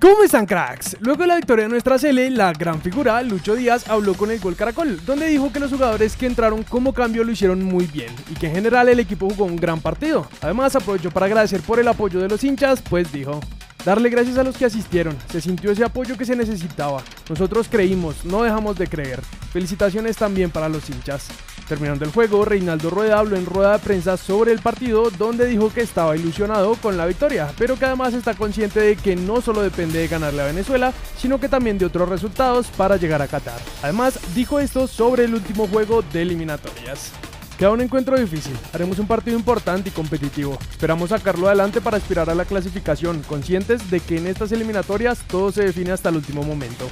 ¿Cómo están cracks? Luego de la victoria de nuestra Cele, la gran figura, Lucho Díaz, habló con el Gol Caracol, donde dijo que los jugadores que entraron como cambio lo hicieron muy bien y que en general el equipo jugó un gran partido. Además aprovechó para agradecer por el apoyo de los hinchas, pues dijo, Darle gracias a los que asistieron, se sintió ese apoyo que se necesitaba. Nosotros creímos, no dejamos de creer. Felicitaciones también para los hinchas. Terminando el juego, Reinaldo Rueda habló en rueda de prensa sobre el partido donde dijo que estaba ilusionado con la victoria, pero que además está consciente de que no solo depende de ganarle a Venezuela, sino que también de otros resultados para llegar a Qatar. Además, dijo esto sobre el último juego de eliminatorias. Queda un encuentro difícil, haremos un partido importante y competitivo. Esperamos sacarlo adelante para aspirar a la clasificación, conscientes de que en estas eliminatorias todo se define hasta el último momento.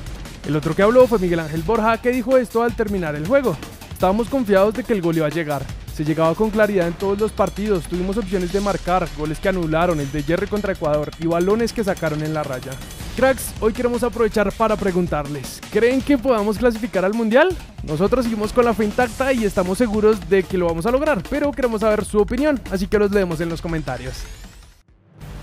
El otro que habló fue Miguel Ángel Borja, que dijo esto al terminar el juego. Estábamos confiados de que el gol iba a llegar. Se llegaba con claridad en todos los partidos, tuvimos opciones de marcar, goles que anularon, el de Jerry contra Ecuador y balones que sacaron en la raya. Cracks, hoy queremos aprovechar para preguntarles, ¿creen que podamos clasificar al Mundial? Nosotros seguimos con la fe intacta y estamos seguros de que lo vamos a lograr, pero queremos saber su opinión, así que los leemos en los comentarios.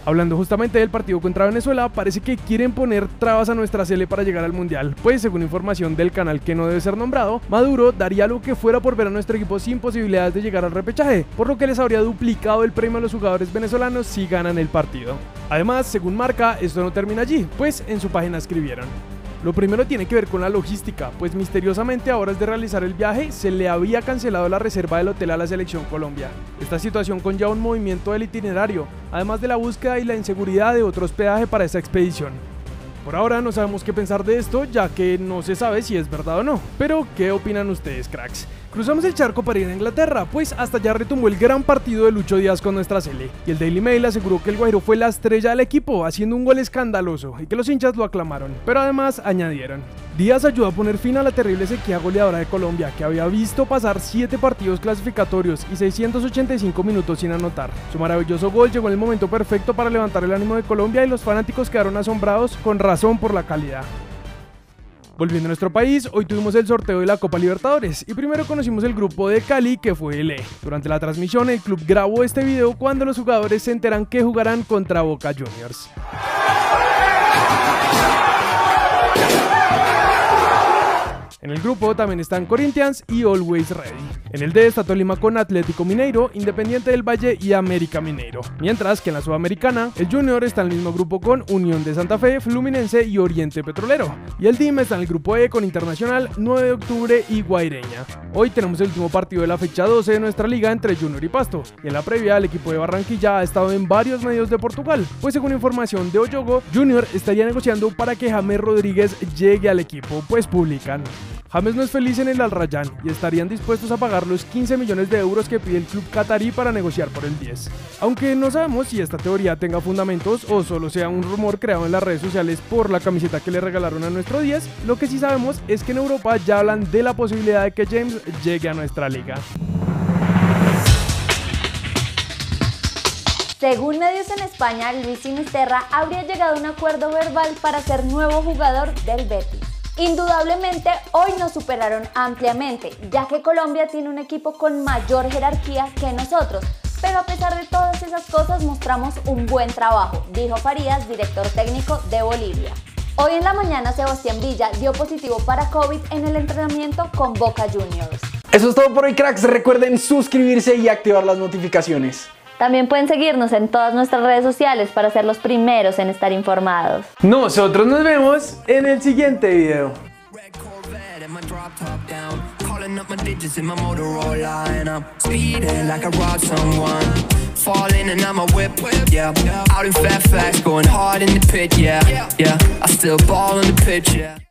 Hablando justamente del partido contra Venezuela, parece que quieren poner trabas a nuestra Sele para llegar al Mundial, pues según información del canal que no debe ser nombrado, Maduro daría lo que fuera por ver a nuestro equipo sin posibilidades de llegar al repechaje, por lo que les habría duplicado el premio a los jugadores venezolanos si ganan el partido. Además, según Marca, esto no termina allí, pues en su página escribieron. Lo primero tiene que ver con la logística, pues misteriosamente a horas de realizar el viaje se le había cancelado la reserva del hotel a la selección Colombia. Esta situación conlleva un movimiento del itinerario, además de la búsqueda y la inseguridad de otro hospedaje para esta expedición. Por ahora no sabemos qué pensar de esto, ya que no se sabe si es verdad o no. Pero, ¿qué opinan ustedes, cracks? Cruzamos el charco para ir a Inglaterra, pues hasta allá retomó el gran partido de Lucho Díaz con nuestra Sele. Y el Daily Mail aseguró que el Guairo fue la estrella del equipo, haciendo un gol escandaloso, y que los hinchas lo aclamaron. Pero además añadieron. Díaz ayudó a poner fin a la terrible sequía goleadora de Colombia, que había visto pasar 7 partidos clasificatorios y 685 minutos sin anotar. Su maravilloso gol llegó en el momento perfecto para levantar el ánimo de Colombia y los fanáticos quedaron asombrados con razón por la calidad. Volviendo a nuestro país, hoy tuvimos el sorteo de la Copa Libertadores y primero conocimos el grupo de Cali que fue el E. Durante la transmisión el club grabó este video cuando los jugadores se enteran que jugarán contra Boca Juniors. En el grupo también están Corinthians y Always Ready. En el D está Tolima con Atlético Mineiro, Independiente del Valle y América Mineiro. Mientras que en la Sudamericana, el Junior está en el mismo grupo con Unión de Santa Fe, Fluminense y Oriente Petrolero. Y el DIM está en el grupo E con Internacional, 9 de octubre y Guaireña. Hoy tenemos el último partido de la fecha 12 de nuestra liga entre Junior y Pasto. Y en la previa, el equipo de Barranquilla ha estado en varios medios de Portugal, pues según información de Oyogo, Junior estaría negociando para que James Rodríguez llegue al equipo, pues publican. James no es feliz en el Al Rayyan y estarían dispuestos a pagar los 15 millones de euros que pide el club qatarí para negociar por el 10. Aunque no sabemos si esta teoría tenga fundamentos o solo sea un rumor creado en las redes sociales por la camiseta que le regalaron a nuestro 10, lo que sí sabemos es que en Europa ya hablan de la posibilidad de que James llegue a nuestra liga. Según medios en España, Luis Sinisterra habría llegado a un acuerdo verbal para ser nuevo jugador del Betis. Indudablemente hoy nos superaron ampliamente, ya que Colombia tiene un equipo con mayor jerarquía que nosotros, pero a pesar de todas esas cosas mostramos un buen trabajo, dijo Farías, director técnico de Bolivia. Hoy en la mañana Sebastián Villa dio positivo para COVID en el entrenamiento con Boca Juniors. Eso es todo por hoy cracks, recuerden suscribirse y activar las notificaciones. También pueden seguirnos en todas nuestras redes sociales para ser los primeros en estar informados. Nosotros nos vemos en el siguiente video. Falling and I'm a whip, yeah. Out in Fairfax, going hard in the pit, yeah, yeah. I still ball on the pitch, yeah.